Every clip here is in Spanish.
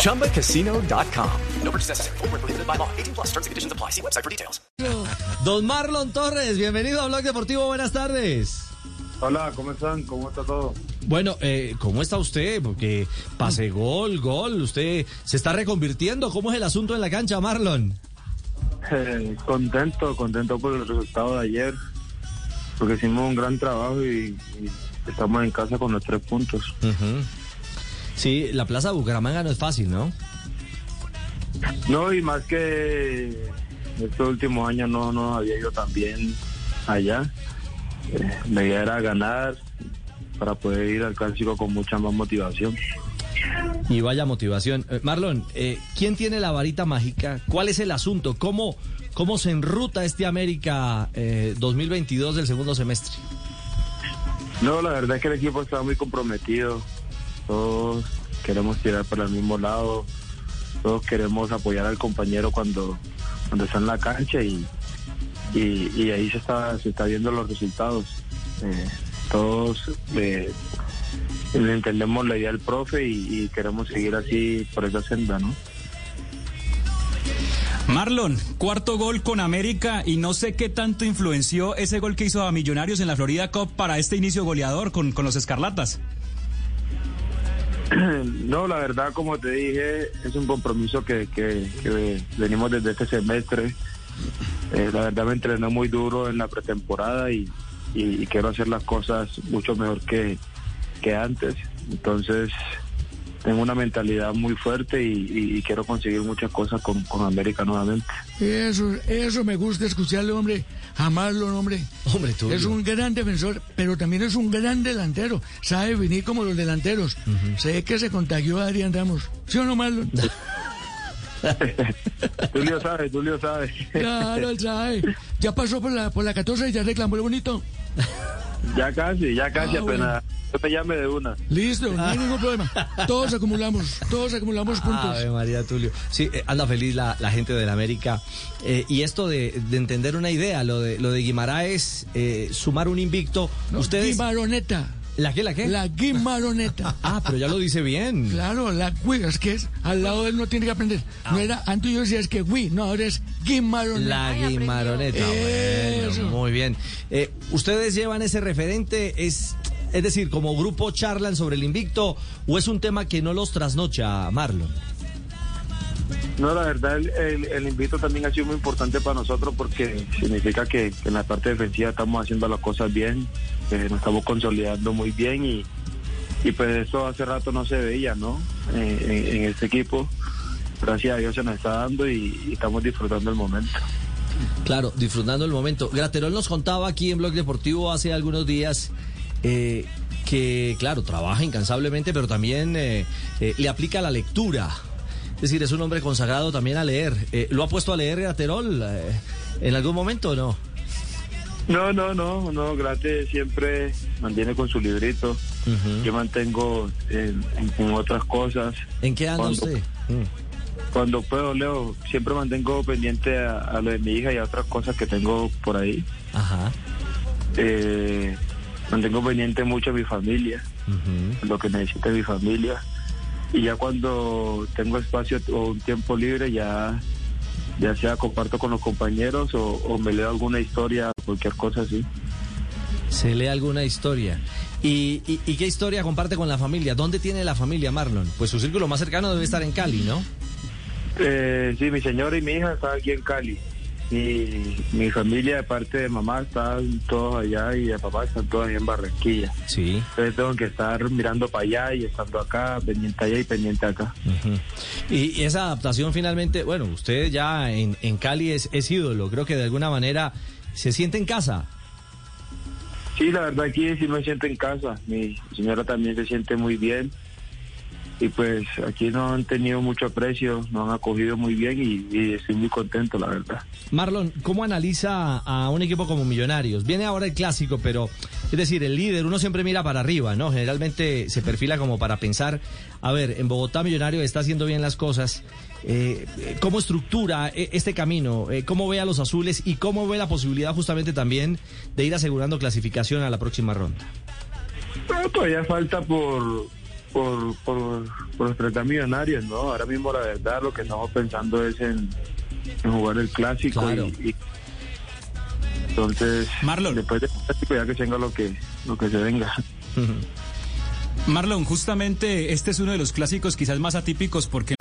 ChumbaCasino.com. No purchase necessary. Full prohibited by law. 18 plus terms and conditions apply. See website for details. Don Marlon Torres, bienvenido a Blog Deportivo, buenas tardes. Hola, ¿cómo están? ¿Cómo está todo? Bueno, eh, ¿cómo está usted? Porque pase gol, gol, usted se está reconvirtiendo. ¿Cómo es el asunto en la cancha, Marlon? Eh, contento, contento por el resultado de ayer, porque hicimos un gran trabajo y, y estamos en casa con los tres puntos. Sí, la plaza de Bucaramanga no es fácil, ¿no? No, y más que estos últimos años no, no había ido tan bien allá. Eh, la idea era ganar para poder ir al clásico con mucha más motivación. Y vaya motivación. Eh, Marlon, eh, ¿quién tiene la varita mágica? ¿Cuál es el asunto? ¿Cómo, cómo se enruta este América eh, 2022 del segundo semestre? No, la verdad es que el equipo está muy comprometido. Todos queremos tirar para el mismo lado. Todos queremos apoyar al compañero cuando, cuando está en la cancha y, y, ahí se está, se está viendo los resultados. Eh, todos eh, entendemos la idea del profe y, y queremos seguir así por esa senda, ¿no? Marlon, cuarto gol con América y no sé qué tanto influenció ese gol que hizo a Millonarios en la Florida Cup para este inicio goleador con, con los Escarlatas. No, la verdad, como te dije, es un compromiso que, que, que venimos desde este semestre. Eh, la verdad me entrené muy duro en la pretemporada y, y- quiero hacer las cosas mucho mejor que, que antes. Entonces, tengo una mentalidad muy fuerte y, y- y quiero conseguir muchas cosas con, con América nuevamente. Eso, eso me gusta escucharle, hombre. Amarlo, hombre. Hombre, tú. Es un gran defensor, pero también es un gran delantero. Sabe venir como los delanteros. Sé que se contagió a Adrián Ramos. ¿Sí o no, Marlon? Tulio sabe, Tulio sabe. Claro, él sabe. Ya pasó por la, por la 14 y ya reclamó el bonito. ya casi, ya casi Ah, apenas. Yo te llame de una. Listo, no hay ningún problema. Todos acumulamos, todos acumulamos puntos. Ave María Tulio. Sí, eh, anda feliz la, la gente del América. Eh, y esto de, de entender una idea, lo de, lo de Guimaraes, eh, sumar un invicto. No, Ustedes. Guimaroneta. ¿La qué, la qué? La Guimaroneta. Ah, pero ya lo dice bien. Claro, la Gui, es que es, al lado de él no tiene que aprender. No era, antes yo decía es que Gui, no, ahora es Guimaroneta. La Guimaroneta. Bueno, Eso. muy bien. Eh, ¿Ustedes llevan ese referente? Es, es decir, como grupo charlan sobre el invicto o es un tema que no los trasnocha, Marlon? No, la verdad, el, el, invito también ha sido muy importante para nosotros porque significa que, en la parte defensiva estamos haciendo las cosas bien, que nos estamos consolidando muy bien y, y pues eso hace rato no se veía, ¿no? Eh, en, en este equipo. Gracias a Dios se nos está dando y, estamos disfrutando el momento. Claro, disfrutando el momento. Graterol nos contaba aquí en Blog Deportivo hace algunos días eh, que, claro, trabaja incansablemente, pero también eh, eh, le aplica la lectura. Es decir, es un hombre consagrado también a leer. Eh, ¿Lo ha puesto a leer Graterol eh, en algún momento o no? No, no, no, no, Grate siempre mantiene con su librito. Yo mantengo en, en- en otras cosas. ¿En qué anda Cuando- usted? Mm. Cuando puedo, Leo, siempre mantengo pendiente a, a lo de mi hija y a otras cosas que tengo por ahí. Ajá. Eh, mantengo pendiente mucho a mi familia, lo que necesita mi familia. Y ya cuando tengo espacio o un tiempo libre, ya, ya sea comparto con los compañeros o, o me leo alguna historia, cualquier cosa así. Se lee alguna historia. ¿Y, y, y qué historia comparte con la familia? ¿Dónde tiene la familia Marlon? Pues su círculo más cercano debe estar en Cali, ¿no? Eh, sí, mi señora y mi hija están aquí en Cali. Y mi familia, de parte de mamá, están todos allá y de papá están todos allá en Barranquilla. Sí. Entonces tengo que estar mirando para allá y estando acá, pendiente allá y pendiente acá. Y, y esa adaptación finalmente, bueno, usted ya en, en Cali es, es ídolo, creo que de alguna manera se siente en casa. Sí, la verdad aquí sí me siento en casa. Mi señora también se siente muy bien. Y pues aquí no han tenido mucho aprecio, nos han acogido muy bien y, y estoy muy contento, la verdad. Marlon, ¿cómo analiza a un equipo como Millonarios? Viene ahora el clásico, pero es decir, el líder, uno siempre mira para arriba, ¿no? Generalmente se perfila como para pensar, a ver, en Bogotá Millonario está haciendo bien las cosas. Eh, ¿Cómo estructura eh, este camino? Eh, ¿Cómo ve a los azules y cómo ve la posibilidad justamente también de ir asegurando clasificación a la próxima ronda? Bueno, todavía falta por, por, por, por enfrentar millonarios, ¿no? Ahora mismo la verdad lo que estamos pensando es en, en jugar el clásico Claro. y, y- entonces Marlon. después del clásico ya que tenga lo que lo que se venga. Marlon, justamente este es uno de los clásicos quizás más atípicos porque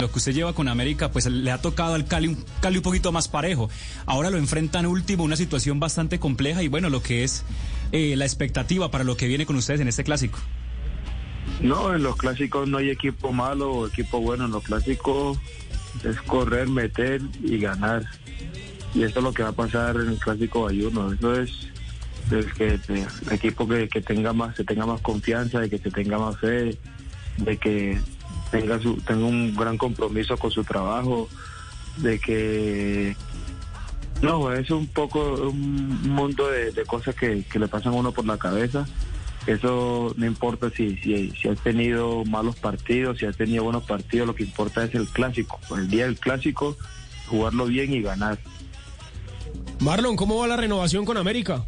lo que usted lleva con América pues le ha tocado al Cali un Cali un poquito más parejo. Ahora lo enfrentan último, una situación bastante compleja y bueno, lo que es eh, la expectativa para lo que viene con ustedes en este clásico. No, en los clásicos no hay equipo malo o equipo bueno. En los clásicos es correr, meter y ganar. Y eso es lo que va a pasar en el clásico Bayuno. Eso es el que el equipo que, que tenga más, se tenga más confianza, de que se tenga más fe, de que tenga su, tenga un gran compromiso con su trabajo, de que no, es un poco un mundo de, de cosas que, que le pasan a uno por la cabeza. Eso no importa si, si, si has tenido malos partidos, si has tenido buenos partidos, lo que importa es el clásico. El día del clásico, jugarlo bien y ganar. Marlon, ¿cómo va la renovación con América?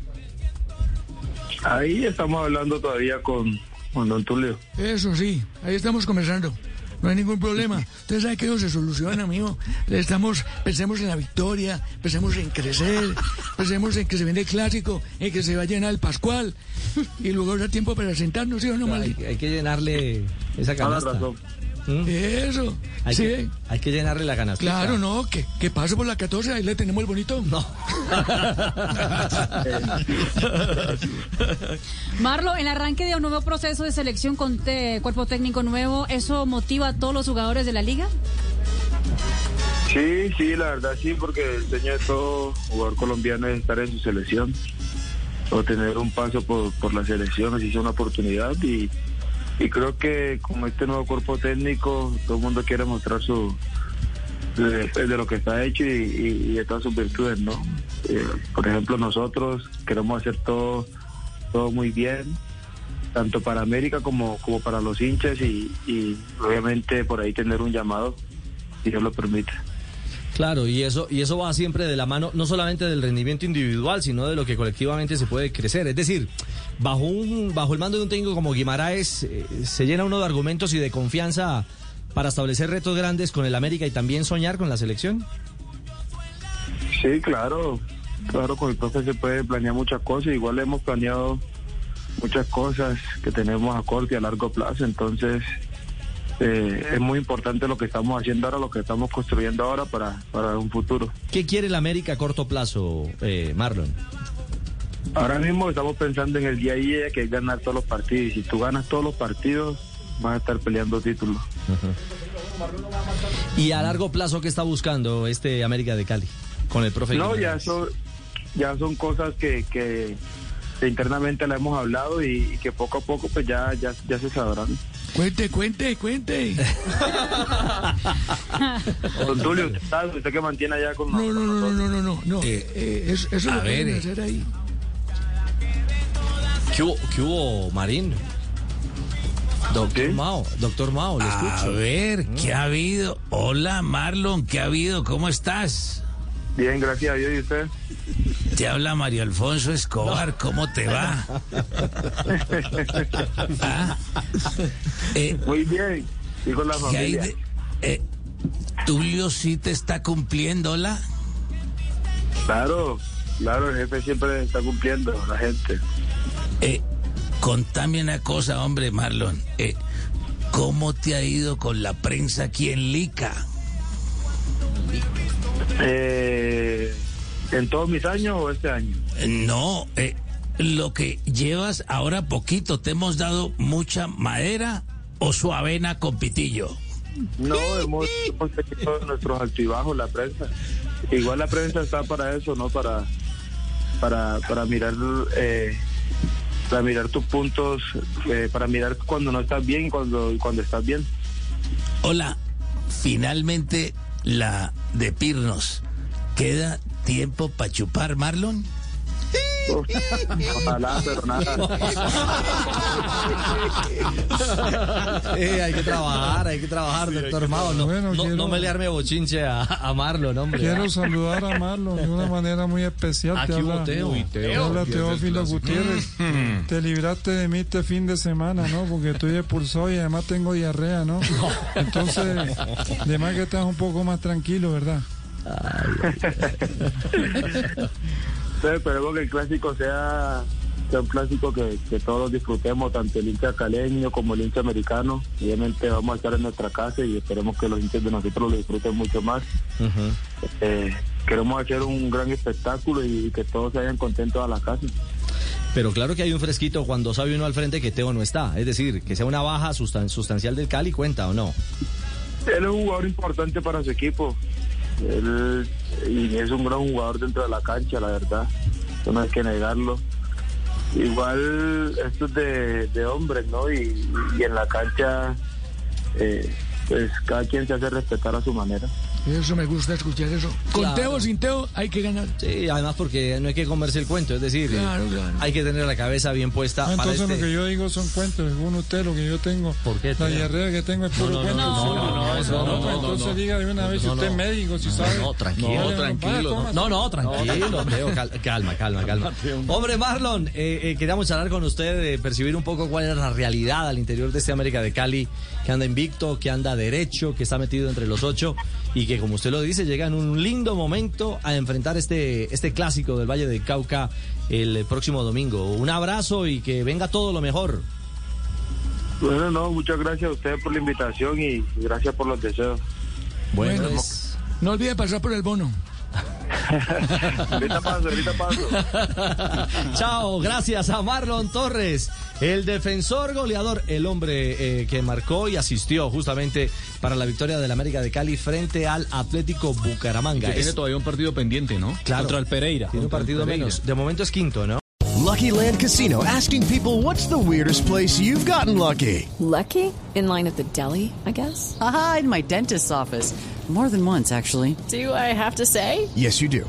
Ahí estamos hablando todavía con, con Don Tulio. Eso sí, ahí estamos conversando. No hay ningún problema. Usted sabe que eso se soluciona, amigo. Le estamos, pensemos en la victoria, pensemos en crecer, pensemos en que se viene el clásico, en que se va a llenar el Pascual. Y luego habrá tiempo para sentarnos, ¿sí o no, Hay, hay que llenarle esa canasta. ¿Mm? Eso. Hay, sí. que, hay que llenarle la canasta. Claro, no, que, que pase por la 14, ahí le tenemos el bonito. No. Marlo, el arranque de un nuevo proceso de selección con te- cuerpo técnico nuevo, ¿eso motiva a todos los jugadores de la liga? Sí, sí, la verdad sí, porque el sueño de todo jugador colombiano es estar en su selección o tener un paso por, por la selección, así es una oportunidad y, y creo que con este nuevo cuerpo técnico todo el mundo quiere mostrar su de, de lo que está hecho y, y- y de todas sus virtudes, ¿no? Eh, por ejemplo, nosotros queremos hacer todo, todo muy bien, tanto para América como, como para los hinchas y, y obviamente por ahí tener un llamado, si Dios lo permite. Claro, y eso, y eso va siempre de la mano, no solamente del rendimiento individual, sino de lo que colectivamente se puede crecer. Es decir, bajo un, bajo el mando de un técnico como Guimaraes, eh, se llena uno de argumentos y de confianza para establecer retos grandes con el América y también soñar con la selección. Sí, claro. Claro, con el profe se puede planear muchas cosas. Igual hemos planeado muchas cosas que tenemos a corto y a largo plazo. Entonces, eh, es muy importante lo que estamos haciendo ahora, lo que estamos construyendo ahora para, para un futuro. ¿Qué quiere el América a corto plazo, eh, Marlon? Ahora mismo estamos pensando en el día a día que es ganar todos los partidos. Y si tú ganas todos los partidos, vas a estar peleando títulos. ¿Y a largo plazo qué está buscando este América de Cali con el profe? No, ya son, ya son cosas que, que, internamente la hemos hablado y, y que poco a poco pues ya, ya, ya se sabrán. Cuente, cuente, cuente. Don Tulio, usted, sabe, usted que mantiene allá con No, no, no, no, no, no, no. no. Eh, Eh, eso eso a lo pueden ver, eh. hacer ahí. ¿Qué hubo, qué hubo, Marín? Doctor ¿Sí? Mao, doctor Mao, le A escucho. ver, ¿qué ha habido? Hola, Marlon, ¿qué ha habido? ¿Cómo estás? Bien, gracias a Dios. ¿Y usted? Te habla Mario Alfonso Escobar, ¿cómo te va? Ah, eh, Muy bien. Y con la ¿qué hay familia. de- eh, Tulio sí te está cumpliendo, ¿la? Claro, claro, el jefe siempre está cumpliendo la gente. Eh, contame una cosa, hombre, Marlon. Eh, ¿cómo te ha ido con la prensa aquí en Lica? Eh, ¿En todos mis años o este año? No, eh, lo que llevas ahora poquito, ¿te hemos dado mucha madera o su avena con pitillo? No, hemos, hemos tenido nuestros altibajos, la prensa. Igual la prensa está para eso, ¿no? Para, para, para mirar... Eh, para mirar tus puntos, eh, para mirar cuando no estás bien y cuando, cuando estás bien. Hola, finalmente la de Pirnos. ¿Queda tiempo para chupar, Marlon? Ojalá, pero nada. Eh, hay que trabajar, hay que trabajar, doctor Mao. No, Bueno, no, quiero- no me le arme bochinche a, a Marlon, hombre. Quiero saludar a Marlon de una manera muy especial. Aquí te hubo habla, Teo. Uy, te habla Teófilo Gutiérrez. Te libraste de mí este fin de semana, ¿no? Porque estoy expulsado y además tengo diarrea, ¿no? Entonces, de más que estás un poco más tranquilo, ¿verdad? Entonces, esperemos que el clásico sea, sea un clásico que, que todos disfrutemos, tanto el hincha caleño como el hincha americano. Obviamente vamos a estar en nuestra casa y esperemos que los hinchas de nosotros lo disfruten mucho más. Eh, queremos hacer un gran espectáculo y que todos se vayan contentos a la casa. Pero claro que hay un fresquito cuando sabe uno al frente que Teo no está. Es decir, que sea una baja sustan- sustancial del Cali, cuenta o no. Él es un jugador importante para su equipo. Él y es un gran jugador dentro de la cancha, la verdad. No hay que negarlo. Igual esto es de, de hombres, ¿no? Y, y en la cancha, eh, pues cada quien se hace respetar a su manera. Eso me gusta escuchar eso. Con Claro. Teo o sin Teo hay que ganar. Sí, además porque no hay que comerse el cuento, es decir, Claro, claro. hay que tener la cabeza bien puesta Ah, para Entonces este... lo que yo digo son cuentos, según usted, lo que yo tengo. ¿Por qué, La diarrea que tengo es puro no, cuento. no, no, no, eso no, no, entonces diga de una vez si usted es médico, si sabe. No, tranquilo, tranquilo. No, no, tranquilo, Teo, cal- calma, calma, calma. Hombre, Marlon, eh, eh, queríamos charlar con usted, eh, percibir un poco cuál es la realidad al interior de este América de Cali, que anda invicto, que anda derecho, que está metido entre los ocho y que, como usted lo dice, llega en un lindo momento a enfrentar este, este clásico del Valle del Cauca el próximo domingo. Un abrazo y que venga todo lo mejor. Bueno, no, muchas gracias a ustedes por la invitación y gracias por los deseos. Bueno, Bueno, es- No olvide pasar por el bono. ahorita paso, ahorita paso. Chao, gracias a Marlon Torres, el defensor goleador, el hombre eh, que marcó y asistió justamente para la victoria del América de Cali frente al Atlético Bucaramanga. Que tiene todavía un partido pendiente, ¿no? Claro. Contra el Pereira. tiene un partido menos. De momento es quinto, ¿no? Lucky Land Casino asking people what's the weirdest place you've gotten lucky? Lucky? In line at the deli, I guess? Aha, in my dentist's office. More than once, actually. Do I have to say? Yes, you do.